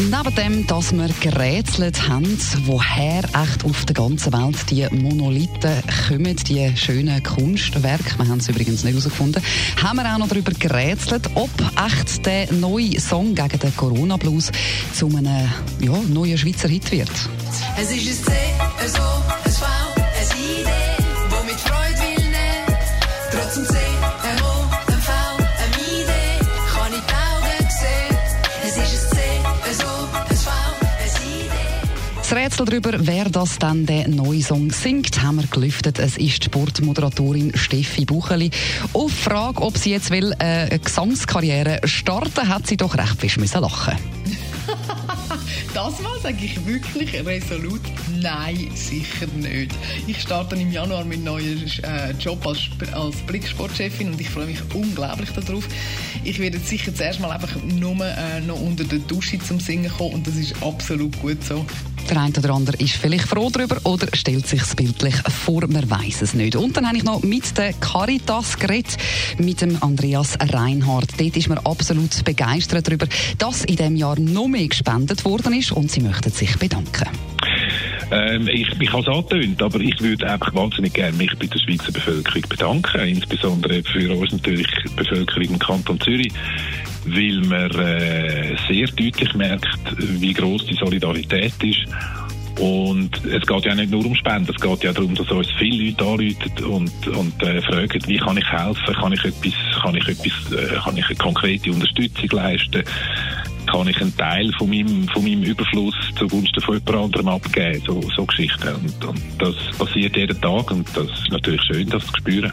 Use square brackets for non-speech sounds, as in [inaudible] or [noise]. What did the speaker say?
Neben dem, dass wir gerätselt haben, woher echt auf der ganzen Welt die Monolithen kommen, die schönen Kunstwerke, wir haben es übrigens nicht herausgefunden, haben wir auch noch darüber gerätselt, ob echt der neue Song gegen den Corona-Blues zu einem ja, neuen Schweizer Hit wird. Es ist ein Das Rätsel darüber, wer das dann den neuen Song singt, haben wir gelüftet. Es ist Sportmoderatorin Steffi Bucheli. Auf Frage, ob sie jetzt will, äh, eine Gesangskarriere starten, hat sie doch recht fest müssen lachen. [laughs] Das mal sage ich wirklich resolut nein, sicher nicht. Ich starte im Januar meinen neuen äh, Job als, als Blicksportchefin und ich freue mich unglaublich darauf. Ich werde sicher zuerst mal einfach nur äh, noch unter der Dusche zum Singen kommen und das ist absolut gut so. Der eine oder andere ist vielleicht froh darüber oder stellt sich bildlich vor, man weiß es nicht. Und dann habe ich noch mit der Caritas geredet, mit dem Andreas Reinhardt. Dort ist man absolut begeistert darüber, dass in diesem Jahr noch mehr gespendet worden ist und sie möchten sich bedanken. Ähm, ich, ich habe es angetönt, aber ich würde einfach wahnsinnig gerne mich bei der Schweizer Bevölkerung bedanken, insbesondere für uns natürlich die Bevölkerung im Kanton Zürich, weil man äh, sehr deutlich merkt, wie groß die Solidarität ist. Und es geht ja nicht nur um Spenden, es geht ja darum, dass uns viele Leute anrufen und, und äh, fragen, wie kann ich helfen, kann ich etwas, kann ich etwas, äh, kann ich eine konkrete Unterstützung leisten, kann ich einen Teil von meinem, von meinem Überfluss zugunsten von jemand anderem abgeben, so, so Geschichten. Und, und das passiert jeden Tag und das ist natürlich schön, das zu spüren.